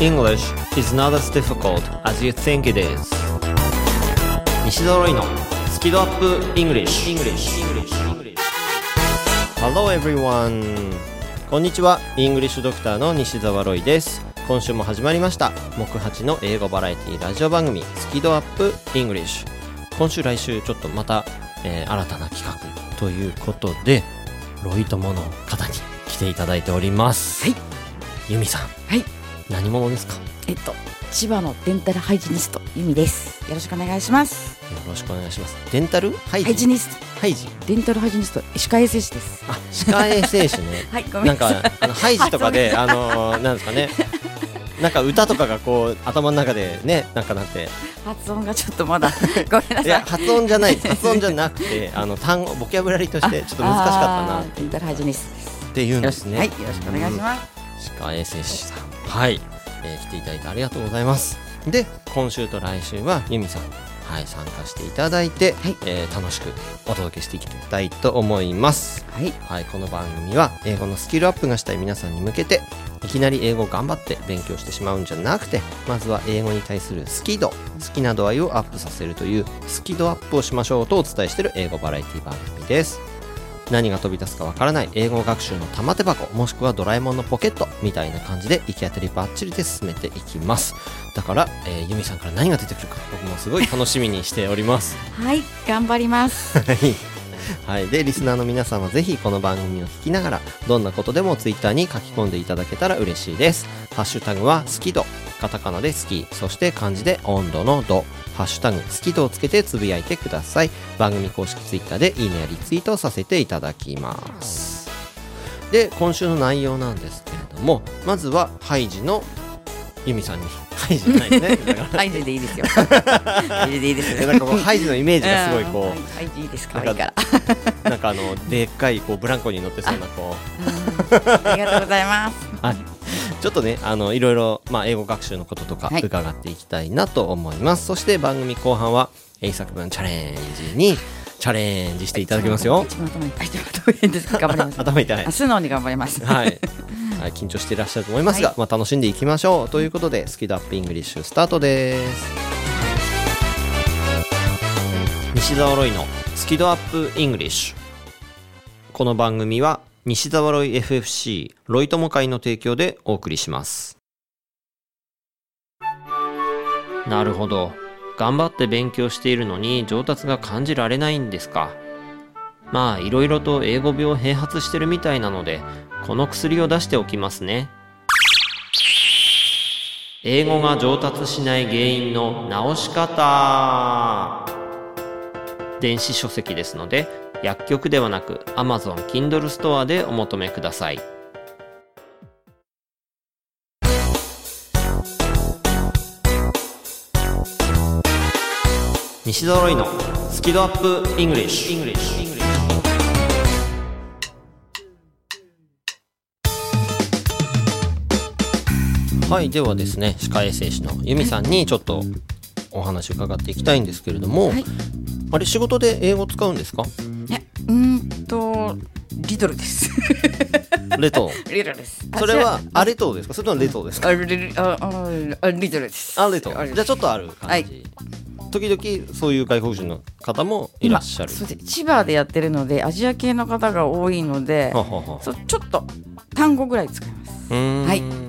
English is not as difficult as you think it is. 西澤ロイのスキドアップ English, English. Hello everyone. こんにちは。イングリッシュドクターの西澤ロイです。今週も始まりました。木八の英語バラエティラジオ番組スキドアップ English 今週来週ちょっとまた、えー新たな企画ということでロイ友の方に来ていただいております。はい。ユミさん。はい何者ですか？よえっと千葉のデンタルハイジニストゆみです。よろしくお願いします。ろしくお願いします。デンタル？ハイジ？ニスト。ハイジ？デンタルハイジニスト歯科衛生士です。あ歯科衛生士ね。はいごなんめんなさい。かあのハイジとかであのーなんですかね。なんか歌とかがこう頭の中でねなんかなって。発音がちょっとまだ ごめんないさい。や発音じゃない発音じゃなくてあの単語ボキャブラリーとしてちょっと難しかったな。デンタルハイジニスっていうんですね。はいよろしくお願いします。歯科衛生士さんはい、えー来ていただいてありがとうございます。で今週と来週はユミさんはい参加していただいて、はい。えー楽しくお届けしていきたいと思います。はい。はい、この番組は英語のスキルアップがしたい皆さんに向けていきなり英語を頑張って勉強してしまうんじゃなくてまずは英語に対する好き度好きな度合いをアップさせるというスキドアップをしましょうとお伝えしている英語バラエティ番組です何が飛び出すかわからない英語学習の玉手箱もしくはドラえもんのポケットみたいな感じで行き当たりばっちりで進めていきますだから、えーユミさんから何が出てくるか僕もすごい楽しみにしておりますはい頑張ります はい。はい。で、リスナーの皆さんはぜひこの番組を聞きながら、どんなことでもツイッターに書き込んでいただけたら嬉しいです。ハッシュタグは好き度。カタカナで好き。そして漢字で温度の度。ハッシュタグ好き度をつけてつぶやいてください。番組公式ツイッターでいいねやリツイートさせていただきます。で、今週の内容なんですけれども、まずはハイジのユミさんに、ハイジじゃないですね。ハイジでいいですよハイジでいいですえなんかこうハイジのイメージがすごいこう、うんハイジいいです可愛いからなんかあのでっかいこうブランコに乗ってそうなこありがとうございますう、はい、ちょっとねあのいろいろまあ英語学習のこととかはい。伺っていきたいなと思います、そして番組後半は英作文チャレンジにチャレンジしていただきますよ。一番頭いっぱい一番頭いいです。頑張ります。頭痛い。あ素直に頑張ります。はい、はい、緊張していらっしゃると思いますが、はい。まあ、楽しんでいきましょう。ということでスキドアップイングリッシュスタートです。西澤ロイのスキドアップイングリッシュ。この番組は西澤ロイ FFC ロイ友会の提供でお送りします。なるほど。頑張って勉強しているのに上達が感じられないんですか。まあいろいろと英語病併発してるみたいなのでこの薬を出しておきますね。英語が上達しない原因の直し方。電子書籍ですので薬局ではなく Amazon Kindle ストアでお求めください。西澤ロイのスキドアップイングリッシュ。はいではですね歯科衛生士の由美さんにちょっとお話を伺っていきたいんですけれども、はい。あれ仕事で英語使うんですか？リトルです。レトリトルです。それはあレトですか？それともレトですか？あリリあああリトルです。あレトあじゃあちょっとある感じ、時々そういう外国人の方もいらっしゃる。千葉でやってるのでアジア系の方が多いのでははは。そうちょっと単語ぐらい使います。はい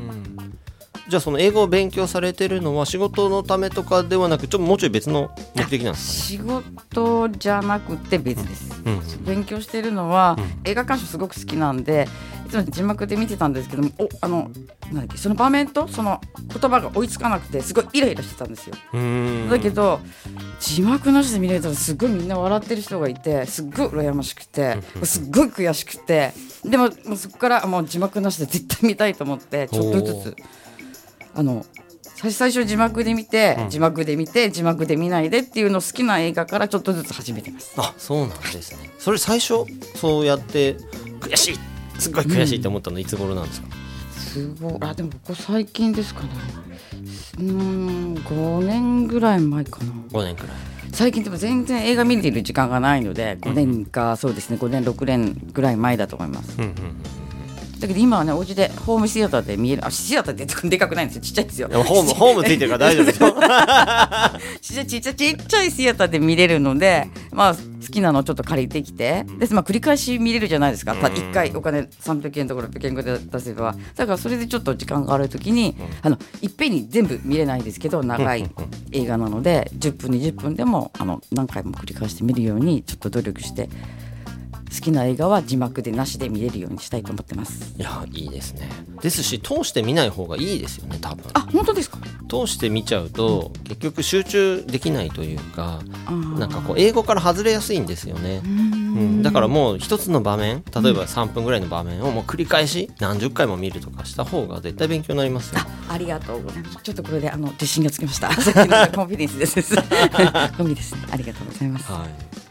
じゃあその英語を勉強されてるのは仕事のためとかではなくちょっともうちょい別の目的なんです仕事じゃなくて別です、かね、うん。勉強してるのは、映画鑑賞すごく好きなんでいつも字幕で見てたんですけどもおあのなんだっけその場面とその言葉が追いつかなくてすごいイライラしてたんですよ。だけど字幕なしで見れたらすごいみんな笑ってる人がいてすっごい羨ましくてすっごい悔しくてでももうそこからもう字幕なしで絶対見たいと思ってちょっとずつあの最最初字幕で見て、字幕で見て字幕で見ないでっていうの好きな映画からちょっとずつ始めてます。あそうなんですね。それ最初そうやって悔しいすっごい悔しいって思ったのい。つ頃なんですか、すごい。あでもここ最近ですかね。うーん5年ぐらい前かな。5年くらい。最近でも全然映画見てる時間がないので5年か、そうですね5年6年ぐらい前だと思います、だけど今はねお家でホームシアターで見えるあシアターってでかくないんですよ。ちっちゃいですよ。ホームホームついてるから大丈夫ですよ。ちっちゃいちっちゃいちっちゃいシアターで見れるのでまあ好きなのをちょっと借りてきて。で、まあ、繰り返し見れるじゃないですか。た1回お金300円とか600円ぐらい出せば。だからそれでちょっと時間がある時にあのいっぺんに全部見れないですけど長い映画なので10分20分でもあの何回も繰り返して見るようにちょっと努力して好きな映画は字幕でなしで見れるようにしたいと思ってますいやいいですねですし通して見ない方がいいですよね多分あ本当ですか？通して見ちゃうと結局集中できないというかなんかこう英語から外れやすいんですよねうん、だからもう一つの場面例えば3分ぐらいの場面をもう繰り返し何十回も見るとかした方が絶対勉強になりますよあありがとうございます。ちょっとこれであの自信がつきました。コンフィデンスです。コンフィですね。ありがとうございます。はい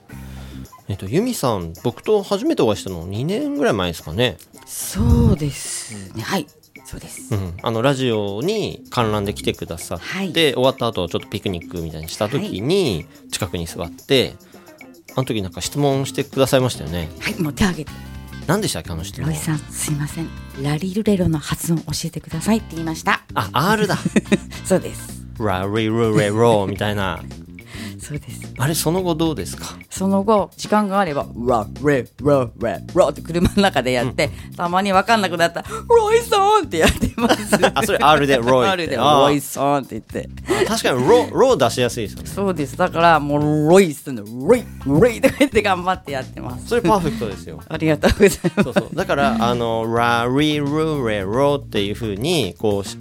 えっとユミさん僕と初めてお会いしたの2年ぐらい前ですかねそうですね。はい。そうです。うん、あのラジオに観覧で来てくださって、はい終わった後ちょっとピクニックみたいにした時に近くに座って、あの時なんか質問してくださいましたよねはい。もう手挙げて。何でしたっけあの質問ロイさん、すいません。ラリルレロの発音教えてくださいって言いました。あ R だ そうです。ラリルレロみたいなそうです。あれその後どうですか？その後、時間があれば、ラ、レ、ラ、レ、ラって車の中でやって、たまに分かんなくなったら、ロイさんってやってます。あ それ R でロイ R でロイさんって言って。確かにロロ出しやすいですよねそうです。だから、もう、ロイスの、ロイ、ロイとか言って頑張ってやってます。それパーフェクトですよ ありがとうございます。そうそうだからあのラリルレロっていう風にこうし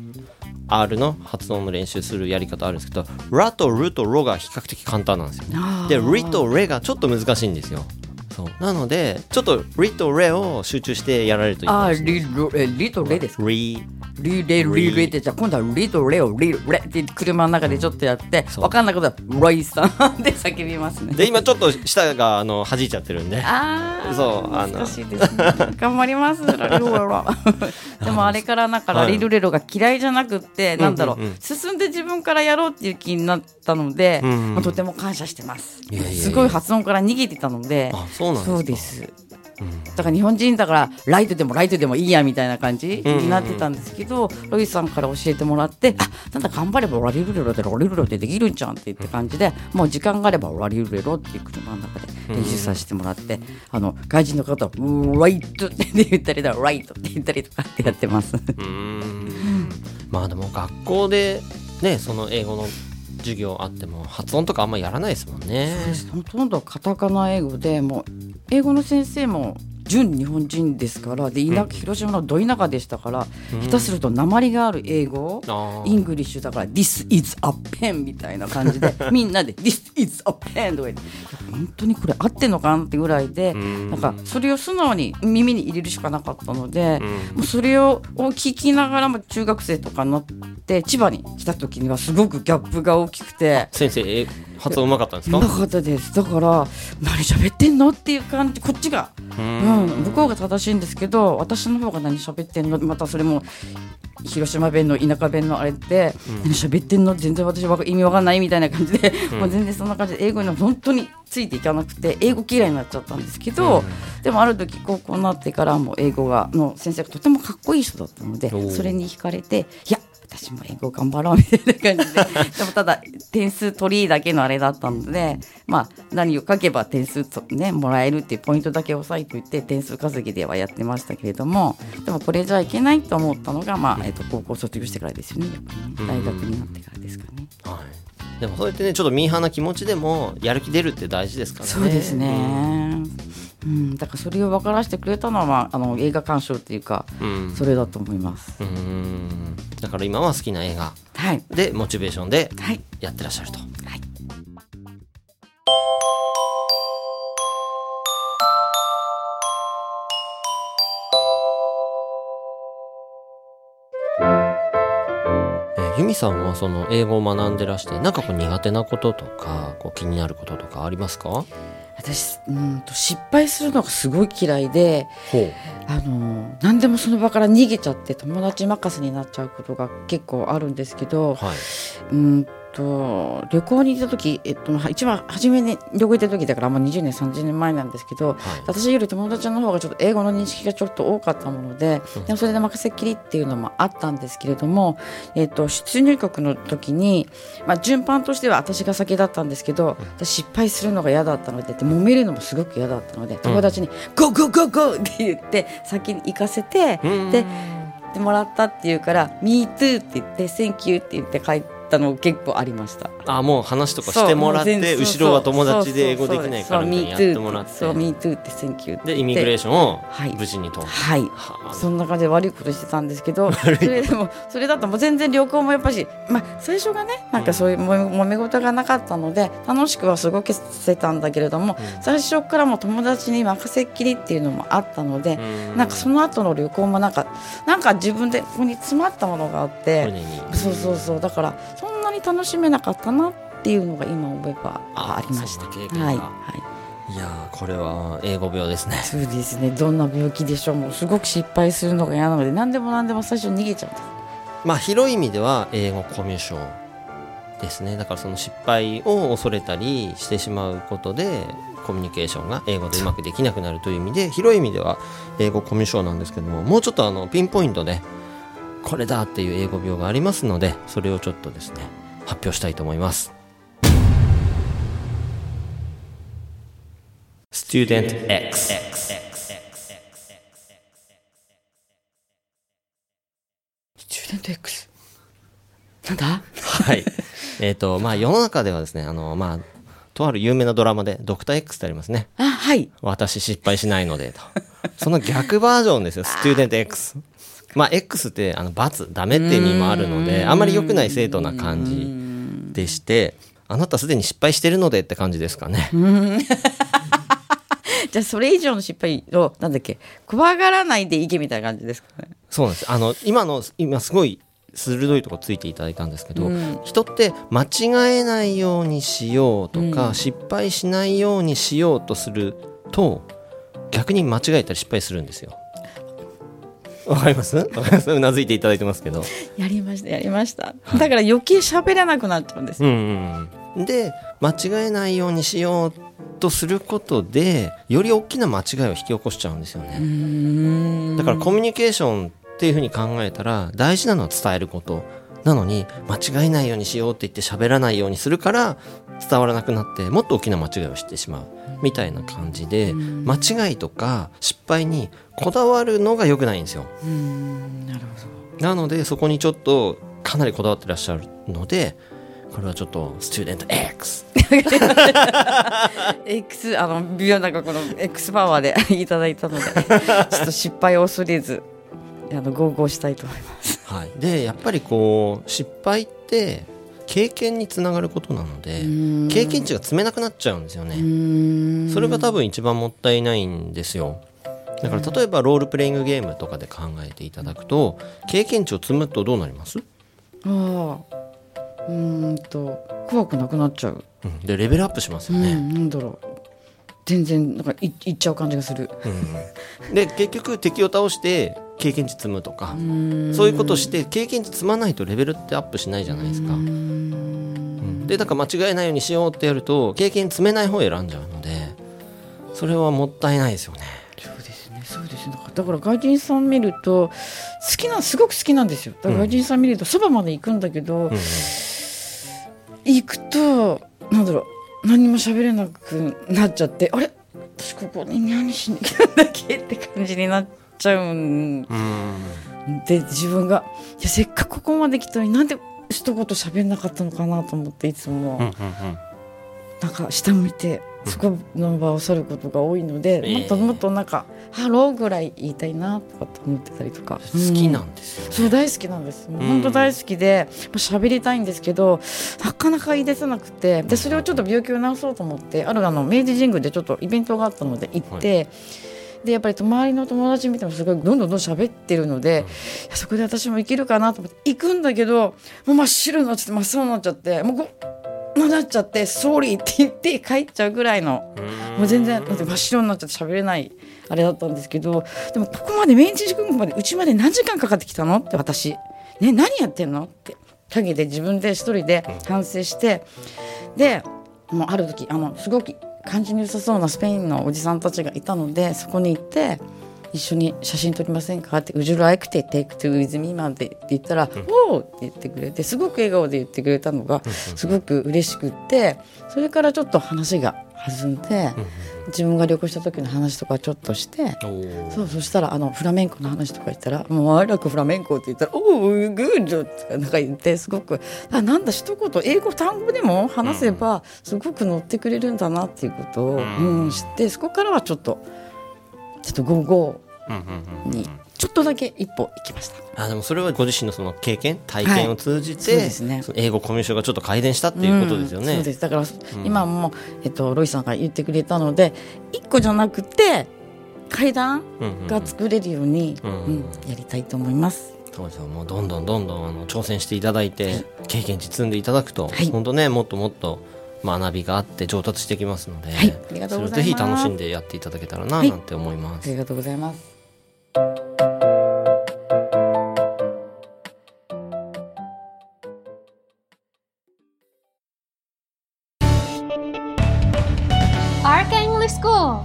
R の発音の練習するやり方あるんですけどラとルとロが比較的簡単なんですよ。でリとレがちょっと難しいんですよそう。なのでちょっとリとレを集中してやられるといいかあー、もしれない。リロ、え、リとレですか？リリレリレってじゃあ今度はリとレをリレって車の中でちょっとやってそう。わかんないことはロイさんで叫びますね。で今ちょっと舌があの弾いちゃってるんで。ああ、そうあの。難しいですね。頑張ります。でもあれからなんかラリルレロが嫌いじゃなくって、なんだろう、うんうんうん。進んで自分からやろうっていう気になったので、うんうん。まあとても感謝してます。いやいやいや。すごい発音から逃げてたので、あそうなんですか？そうです。だから日本人だからライトでもライトでもいいやみたいな感じになってたんですけど、ロイさんから教えてもらってあなんだ頑張ればラリルレロでラリルレロってできるんじゃんって言って感じでもう時間があればラリルレロっていう車の中で練習させてもらって、あの外人の方は「ライト」って言ったりだライトって言ったりとかってやってます。まあでも学校でねその英語の授業あっても発音とかあんまやらないですもんね。ほとんどカタカナ英語でもう英語の先生も純日本人ですからで田広島のど田舎でしたから、下手すると訛りがある英語 English だから「This is a pen」みたいな感じで みんなで「This is a pen」とか言って本当にこれ合ってんのかなってぐらいでん。なんかそれを素直に耳に入れるしかなかったので、もうそれを聞きながらも中学生とかになって千葉に来た時にはすごくギャップが大きくて。先生え発音うまかったんですか？なかったです。だから何喋ってんのっていう感じこっちが、うん向こうが正しいんですけど私の方が何喋ってんの？またそれも広島弁の田舎弁のあれって、何喋ってんの？全然私わか意味わかんないみたいな感じで、もう全然そんな感じで英語には本当についていかなくて英語嫌いになっちゃったんですけど、でもある時高校になってからも英語がの先生がとてもかっこいい人だったのでそれに惹かれていや私も英語頑張ろうみたいな感じで。でもただ点数取りだけのあれだったのでまあ何を書けば点数とねもらえるっていうポイントだけ押さえておいて点数稼ぎではやってましたけれどもでもこれじゃいけないと思ったのが、まあえっと高校卒業してからですよね。ね。大学になってからですかね。はい、でもそうやってねちょっとミーハーな気持ちでもやる気出るって大事ですからね。そうですね、うん、だからそれを分からせてくれたのは、まあ、あの映画鑑賞っていうか、うん。それだと思います。うーん。だから今は好きな映画。はい、でモチベーションではい、やってらっしゃると。はい。えーユミさんはその英語を学んでらしてなんかこう苦手なこととかこう気になることとかありますか？私うんと失敗するのがすごい嫌いであの何でもその場から逃げちゃって友達任せになっちゃうことが結構あるんですけどはい。うんと旅行に行った時、えっと、まあ一番初めに旅行行った時だからもう20年30年前なんですけど、はい。私より友達の方がちょっと英語の認識がちょっと多かったもので,、でもそれで任せっきりっていうのもあったんですけれども、えっと、出入国の時に、まあ、順番としては私が先だったんですけど、私失敗するのが嫌だったのでで揉めるのもすごく嫌だったので友達に「Go go go go!」って言って先に行かせて、うん。ででもらったっていうから「Me too」って言って「Thank you」って言って帰ったの結構ありました。あもう話とかしてもらって後ろは友達で英語できないからみたいにやってもらって。そう、Me too って、Thank you って。でイミグレーションをはい。無事に通って、はい。はあ。そんな感じで悪いことしてたんですけど、それでも、それだともう全然旅行もやっぱし、まあ、最初がね、なんかそういうもめ揉め事がなかったので、楽しくは過ごせたんだけれども、最初からもう友達に任せっきりっていうのもあったので、うん。なんかその後の旅行もなんか、なんか自分でここに詰まったものがあって、そうそうそうだからに楽しめなかったなっていうのが今思えばあありました。はいはい。いやーこれは英語病ですねそうですね。どんな病気でしょう。もうすごく失敗するのが嫌なので何でも何でも最初に逃げちゃうんです。まあ広い意味では英語コミュ障ですねだからその失敗を恐れたりしてしまうことでコミュニケーションが英語でうまくできなくなるという意味で広い意味では英語コミュ障なんですけどももうちょっとあのピンポイントでこれだっていう英語病がありますのでそれをちょっとですね発表したいと思います Student X スチューデント X。なんだ？はい。えっと、まあ世の中ではですね、あの、まあ、とある有名なドラマで、ドクター X ってありますね。あ、はい。私失敗しないので、と。その逆バージョンですよ、スチューデント X。まあ X って、あの、罰、ダメって意味もあるので、あんまり良くない生徒な感じでして、あなたすでに失敗してるのでって感じですかね。じゃあそれ以上の失敗をなんだっけ怖がらないでいけみたいな感じですかね。そうなんです。あの、今の、今すごい鋭いとこついていただいたんですけど、人って間違えないようにしようとか、失敗しないようにしようとすると、逆に間違えたり失敗するんですよ。わかります？わかりますうなずいていただいてますけど。やりましたやりました。だから余計喋らなくなっちゃうんです。うんうんうん。で、間違えないようにしようとすることで、より大きな間違いを引き起こしちゃうんですよね。だからコミュニケーションっていうふうに考えたら大事なのは伝えることなのに間違えないようにしようって言って喋らないようにするから伝わらなくなってもっと大きな間違いをしてしまうみたいな感じで間違いとか失敗にこだわるのが良くないんですよ。うん。なるほど。なのでそこにちょっとかなりこだわってらっしゃるのでこれはちょっとスチューデント X X あのビヨなんかこの X パワーで いただいたのでちょっと失敗を恐れずあの合合したいと思います。はい、でやっぱりこう失敗って経験につながることなので経験値が積めなくなっちゃうんですよね。それが多分一番もったいないんですよ。だから例えばロールプレイングゲームとかで考えていただくと経験値を積むとどうなります、ああ。うーんと怖くなくなっちゃう。うん、でレベルアップしますうん、よね、なんだろう。全然なんかいいっちゃう感じがする。うん。で結局敵を倒して経験値積むとかそういうことして経験値積まないとレベルってアップしないじゃないですか。うん。でだから間違えないようにしようってやると経験積めない方を選んじゃうのでそれはもったいないですよね。そうですね、そうですね。だから外人さん見ると好きなすごく好きなんですよ。だから外人さん見るとそばまで行くんだけど、うんうん。行くとなんだろう何も喋れなくなっちゃってあれ？私ここに何しに来たんだっけ？って感じになっちゃうんうんで自分がいやせっかくここまで来たのになんで一言喋んなかったのかなと思っていつも、うんうんなんか下向いてそこの場を去ることが多いので、ええ。もっともっとなんか「Hello」ぐらい言いたいなとかって思ってたりとか。好きなうんんですよね、そう大好きなんです。も本当大好きで喋りたいんですけどなかなか言い出せなくてでそれをちょっと病気を治そうと思ってあるあの明治神宮でちょっとイベントがあったので行って。でやっぱり周りの友達見てもすごいどんどんどん喋ってるので、いやそこで私も生きるかなと思って行くんだけどもう真っ白になっちゃって真っ青になっちゃってもうこうなっちゃって「ソーリー」って言って帰っちゃうぐらいのもう全然だって真っ白になっちゃって喋れないあれだったんですけどでもここまで明治神宮までうちまで何時間かかってきたのって私。ね何やってんのって陰で自分で一人で反省して、でもうある時あのすごく感じに良さそうなスペインのおじさんたちがいたのでそこに行って一緒に写真撮りませんか？って「Would you like to take photo with me?」なんて言ったら「おお!」って言ってくれてすごく笑顔で言ってくれたのがすごく嬉しくってそれからちょっと話が弾んで自分が旅行した時の話とかちょっとして。そうそしたらあのフラメンコの話とか言ったら「もう I like フラメンコ」って言ったら「おお good」とかなんか言ってすごくあなんだ一言英語単語でも話せばすごく乗ってくれるんだなっていうことを、うん知ってそこからはちょっとちょっとゴーゴうんうんうんーにちょっとだけ一歩行きました。あでもそれはご自身のその経験体験を通じて、そうですね。英語コミュニケーションがちょっと改善したっていうことですよね。うん。そうです。だから、今も、えっと、ロイさんが言ってくれたので一個じゃなくて階段うんうんが作れるように、うんうん。やりたいと思います。そうですよ。もうどんどんどんどんあの挑戦していただいて、経験値積んでいただくと、はい。本当ねもっともっと学びがあって上達してきますので、はい。ありがとうございます。ぜひ楽しんでやっていただけたらなはい。なんて思います。ありがとうございます。Arc English School.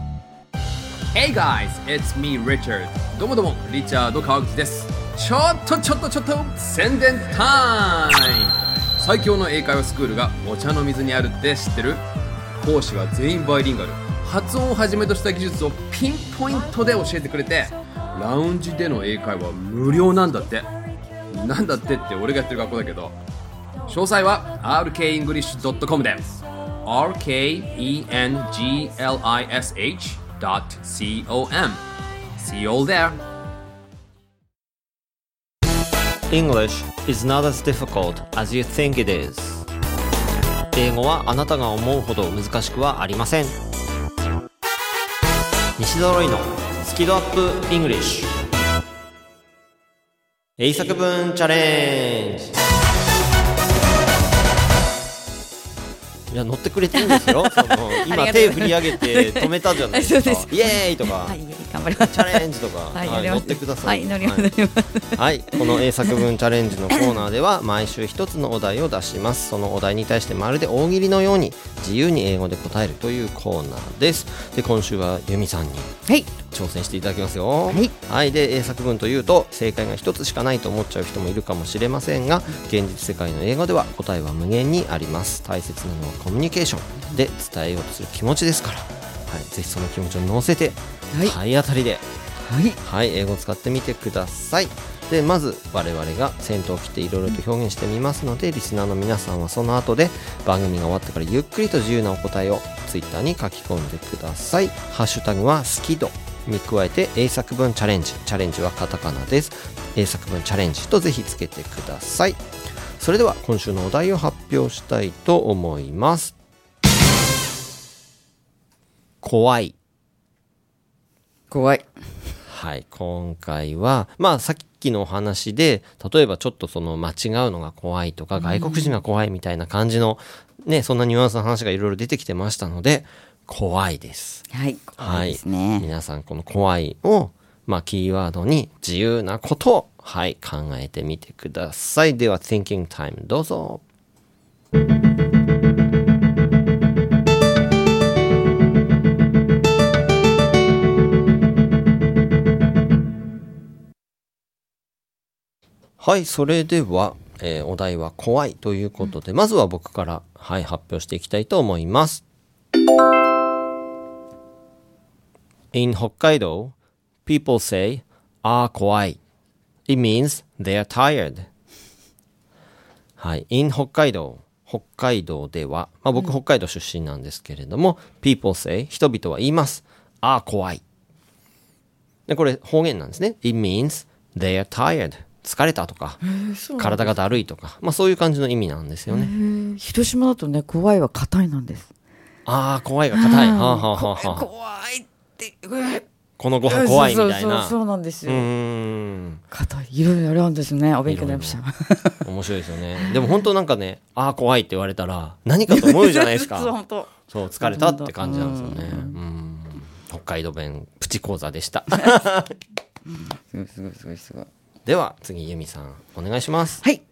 Hey guys, it's me Richard. どうもどうもリチャード川口です。ちょっとちょっとちょっと宣伝タイム。最強の英会話スクールがお茶の水にあるって知ってる？講師は全員バイリンガル。発音をはじめとした技術をピンポイントで教えてくれてラウンジでの英会話無料なんだってなんだってって俺がやってる学校だけど詳細は rkenglish.com で rkenglish.com See you all there English is not as difficult as you think it is 英語はあなたが思うほど難しくはありません西揃いのスキドアップ English 英作文チャレンジ。いや乗ってくれてるんですよ。今手振り上げて止めたじゃないですか。イエーイとか、はい、頑張ります。チャレンジとか、はい、はい乗ってください。はい、乗ります。はい、この英作文チャレンジのコーナーでは毎週一つのお題を出します。そのお題に対してまるで大喜利のように自由に英語で答えるというコーナーです。で今週はユミさんにはい、挑戦していただきますよ。はい、で英作文というと正解が一つしかないと思っちゃう人もいるかもしれませんが現実世界の英語では答えは無限にあります。大切なのはコミュニケーションで伝えようとする気持ちですから、はい、ぜひその気持ちを乗せて、はい。体当たりで。はい、はい、英語を使ってみてください。でまず我々が先頭を切っていろいろと表現してみますのでリスナーの皆さんはその後で番組が終わってからゆっくりと自由なお答えをツイッターに書き込んでください。ハッシュタグはスキドに加えて英作文チャレンジ。チャレンジはカタカナです。英作文チャレンジとぜひつけてください。それでは今週のお題を発表したいと思います。怖い怖い。はい、今回は、まあ、さっきのお話で、例えばちょっとその間違うのが怖いとか、外国人が怖いみたいな感じの、ね、そんなニュアンスの話がいろいろ出てきてましたので、怖いです。はい、怖いですね。皆さん、この怖いを、まあ、キーワードに自由なことを、はい、考えてみてください。では、Thinking Time どうぞ。はい、それでは、えーお題は怖いということで、まずは僕から、はい、発表していきたいと思います。In Hokkaido, people say, あー怖い。It means they are tired. はい。in 北海道。北海道では、まあ僕北海道出身なんですけれども、people say 人々は言います。あー怖い。で、これ方言なんですね。It means they are tired. 疲れたとか、体がだるいとか、まあそういう感じの意味なんですよね。広島だとね、怖いは硬いなんです。あー怖いが硬い。はあ、はあはあはあ、怖いって、このご飯怖いみたいな。そうそうそうそうなんですうよ。硬い。いろいろあるんですね。お勉強になりました。面白いですよね。でも本当なんかね、ああ、怖いって言われたら、何かと思うじゃないです そう、か。そう、疲れたって感じなんですよね。うん。北海道弁プチ講座でした。すごいすごいすごいすごい。では、次、ユミさん、お願いします。はい。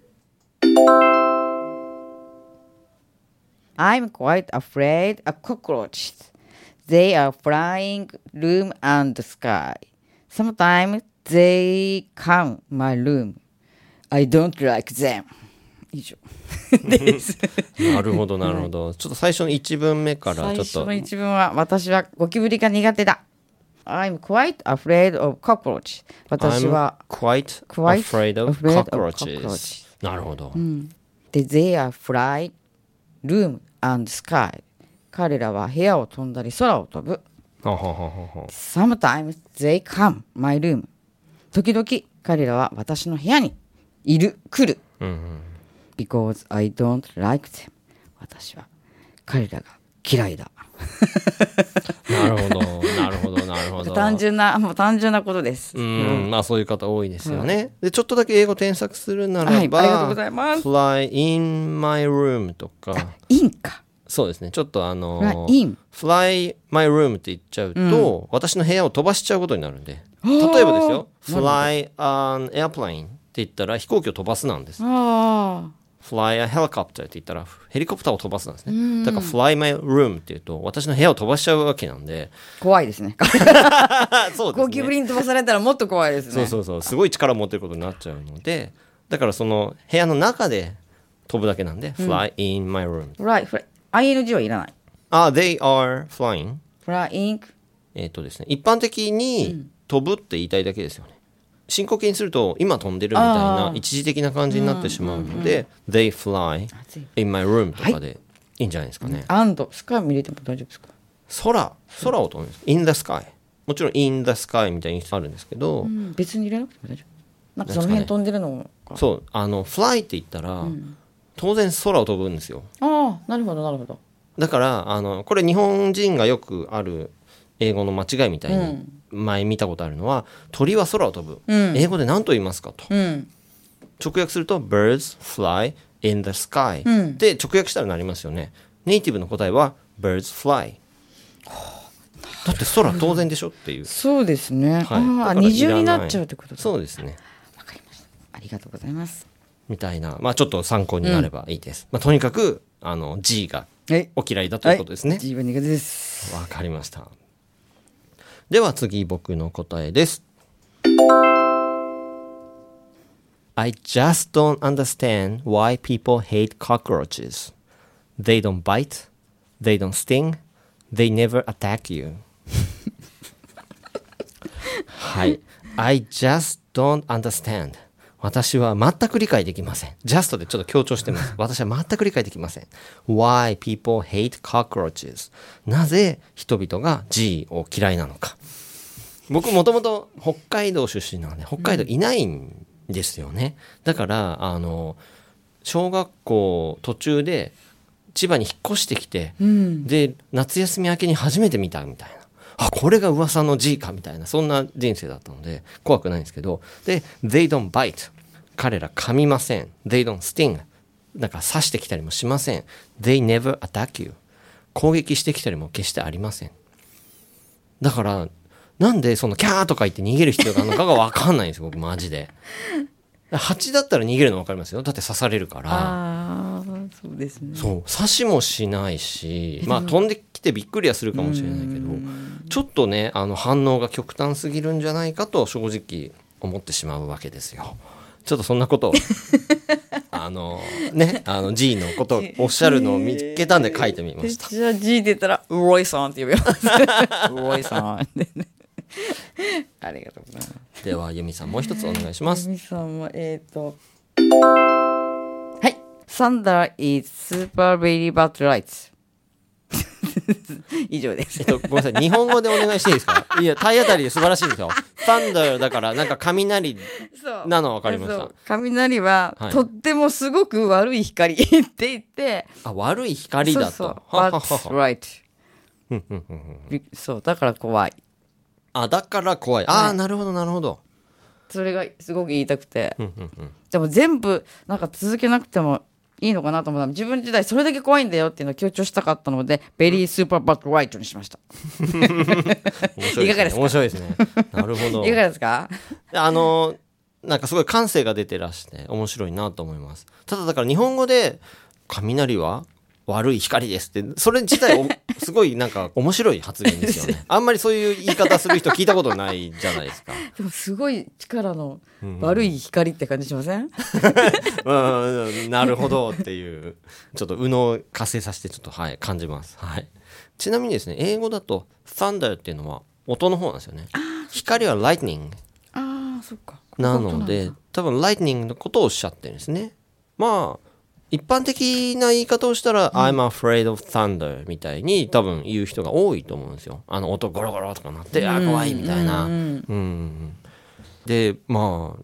I'm quite afraid of cockroaches. They are flying room and sky. Sometimes they come my room. I don't like them. 以上です。なるほどなるほどちょっと最初の一文目から最ちょっと初の一文は私はゴキブリが苦手だ。I'm quite afraid of cockroaches. 私 I'm は quite quite afraid of afraid of cockroaches なるほど、で They are fly room and sky. 彼らは部屋を飛んだり空を飛ぶ。Sometimes they come my room. 時々彼らは私の部屋にいる、来る。Because I don't like them. 私は彼らが嫌いだ。なるほど単純な、もう単純なことです。うん、まあそういう方多いですよね。で、ちょっとだけ英語添削するならば、はいありがとうございます fly in my room とか、インか。そうですね。ちょっとあの in fly my room って言っちゃうと、私の部屋を飛ばしちゃうことになるんで。例えばですよ、fly an airplane って言ったら飛行機を飛ばすなんです。あ fly a helicopter って言ったらヘリコプターを飛ばすなんですね。だから fly my room って言うと、私の部屋を飛ばしちゃうわけなんで、あ、怖いですね。あ そうですね。ゴキブリに飛ばされたらもっと怖いですね。そうそうそうすごい力を持ってることになっちゃうのでだからその部屋の中で飛ぶだけなんで、fly in my room fly. ING はいらない。あ they are flying flying えっ、とですね一般的に飛ぶって言いたいだけですよね深呼吸にすると今飛んでるみたいな一時的な感じになってしまうので、they fly in my room とかでいいんじゃないですかね、and スカイも入れても大丈夫ですか？空空を飛ぶんです。in the sky もちろん in the sky みたいにあるんですけど、うん。別に入れなくても大丈夫。なんかその辺飛んでるのかそう。あの fly って言ったら、当然空を飛ぶんですよ。ああなるほどなるほど。だからあのこれ日本人がよくある英語の間違いみたいに前見たことあるのは鳥は空を飛ぶ、うん。英語で何と言いますかと。うん。直訳すると birds fly in the sky、うん。で直訳したらなりますよね。ネイティブの答えは birds fly だって空当然でしょっていう。そうですね、はい。あ二重になっちゃうってことだ。そうですね。わかりました。ありがとうございます。みたいな。まあちょっと参考になればいいです、まあ、とにかくあの G がはい。お嫌いだということですね、自分苦手です。わかりました。では次僕の答えです。I just don't understand why people hate cockroaches. They don't bite, they don't sting, they never attack you. はい。I just don't understand. 私は全く理解できません。just でちょっと強調してます。私は全く理解できません。Why people hate cockroaches. なぜ人々が G を嫌いなのか。僕もともと北海道出身なので、北海道いないんですよね。だから、あの、小学校途中で千葉に引っ越してきて、で、夏休み明けに初めて見たみたいな。あ、これが噂の G かみたいな、そんな人生だったので、怖くないんですけど、で、they don't bite。彼ら噛みません。they don't sting。なんか刺してきたりもしません。they never attack you。攻撃してきたりも決してありません。だから、なんでそのキャーとか言って逃げる必要があるのかがわかんないんですよ、僕マジで。蜂だったら逃げるの分かりますよ。だって刺されるから。ああそうですねそう刺しもしないし、まあ、飛んできてびっくりはするかもしれないけどちょっとねあの反応が極端すぎるんじゃないかと正直思ってしまうわけですよ。ちょっとそんなことを あのねあの G のことをおっしゃるのを見つけたんで書いてみました。じゃあ G って言ったらロイさんって呼びますロイさんってねありがとうございます。では由美さんもう一つお願いします。みさんはえっ、とはい「Thunder is super very bad lights 」以上です。えっと、ごめんなさい。日本語でお願いしていいですか？いや、体当たりで素晴らしいですよ。Thunder だから、なんか雷なの分かりました。雷は、はい。とってもすごく悪い光 って言って。あ、悪い光だと。そうそう。That's right びそうだから怖いあ、だから怖い。ああ、なるほど、なるほど。それがすごく言いたくて。でも全部なんか続けなくてもいいのかなと思ったら自分時代それだけ怖いんだよっていうのを強調したかったので very super bad light にしました。面白いいかがですか？面白いですね。なるほど。い。かがですか？あの、なんかすごい感性が出てらして面白いなと思います。ただだから日本語で雷は悪い光ですってそれ自体お すごいなんか面白い発言ですよね。あんまりそういう言い方する人聞いたことないじゃないですか。でもすごい力の悪い光って感じしません、うんなるほどっていうちょっと右脳活性させてちょっとはい感じます。はい。ちなみにですね英語だと thunder っていうのは音の方なんですよね。光は lightning ああそっか。なので多分 lightning のことをおっしゃってるんですね。まあ一般的な言い方をしたら、I'm afraid of thunder みたいに多分言う人が多いと思うんですよ。あの音ゴロゴロとかなって、あ、怖いみたいな。うん。で、まあ、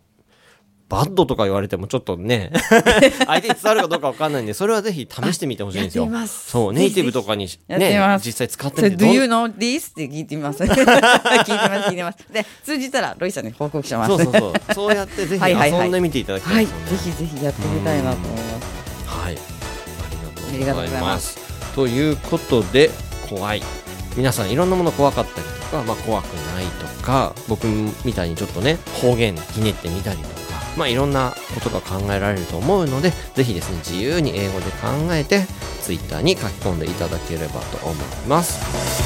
バッドとか言われてもちょっとね、相手に伝わるかどうかわかんないんで、それはぜひ試してみてほしいんですよ。そう、ネイティブとかにね実際使ってみ Do てどん you know this? って聞いてみます。聞いてます聞いてます。で通じたらロイさんに報告します。そうそうそう。そうやってぜひはいはいはい。遊んでみていただきたはいいです。よね。ぜひぜひやってみたいなと思いますりがとうございますということで怖い皆さんいろんなもの怖かったりとか、まあ、怖くないとか僕みたいにちょっとね方言ひねってみたりとか、まあ、いろんなことが考えられると思うのでぜひですね自由に英語で考えて Twitter に書き込んでいただければと思います。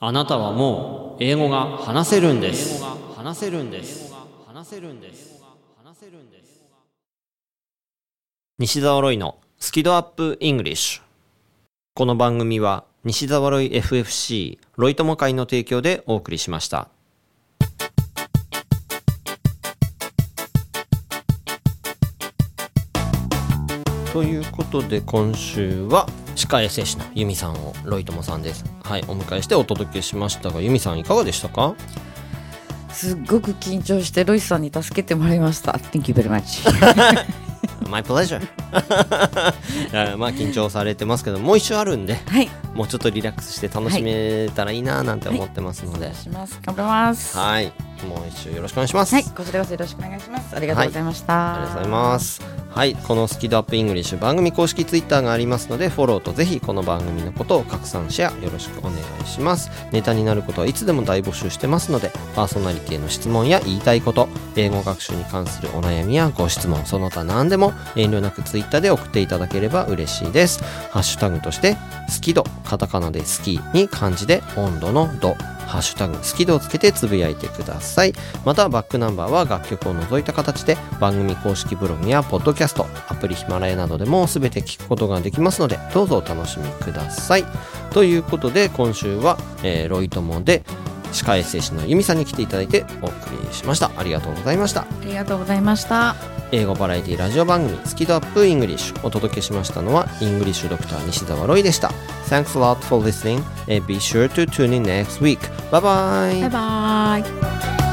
あなたはもう英語が話せるんです。話せるんです話せるんです。話せるんです。西澤ロイのスキドアップイングリッシュ。この番組は西澤ロイ FFC ロイ友会の提供でお送りしました。ということで今週は歯科衛生士のユミさんをロイ友さんです。はいお迎えしてお届けしましたがユミさんいかがでしたか？すっごく緊張してロイさんに助けてもらいました。Thank you very much. My pleasure まあ緊張されてますけどもう一週あるんではい。もうちょっとリラックスして楽しめたらいいななんて思ってますので、します。頑張ります。ははい、もう一週よろしくお願いします。い。こちらこそよろしくお願いします。ありがとうございました、ありがとうございます。はい、このスキドアップイングリッシュ番組公式ツイッターがありますので、フォローとぜひこの番組のことを拡散シェアよろしくお願いします。ネタになることはいつでも大募集してますので、パーソナリティへの質問や言いたいこと、英語学習に関するお悩みやご質問、その他何でも遠慮なくツイッターで送っていただければ嬉しいです。ハッシュタグとして、スキド、カタカナでスキに漢字で温度の度、ハッシュタグスキドをつけてつぶやいてください。またバックナンバーは楽曲を除いた形で番組公式ブログやポッドキャスト、アプリヒマラヤなどでも全て聞くことができますのでどうぞお楽しみください。ということで今週は、えーロイ友で歯科衛生士のユミさんに来ていただいてお送りしました。ありがとうございました。ありがとうございました英語バラエティラジオ番組スキドアップイングリッシュお届けしましたのはイングリッシュドクター西澤ロイでした。Thanks a lot for listening and be sure to tune in next week. Bye bye! バイバイ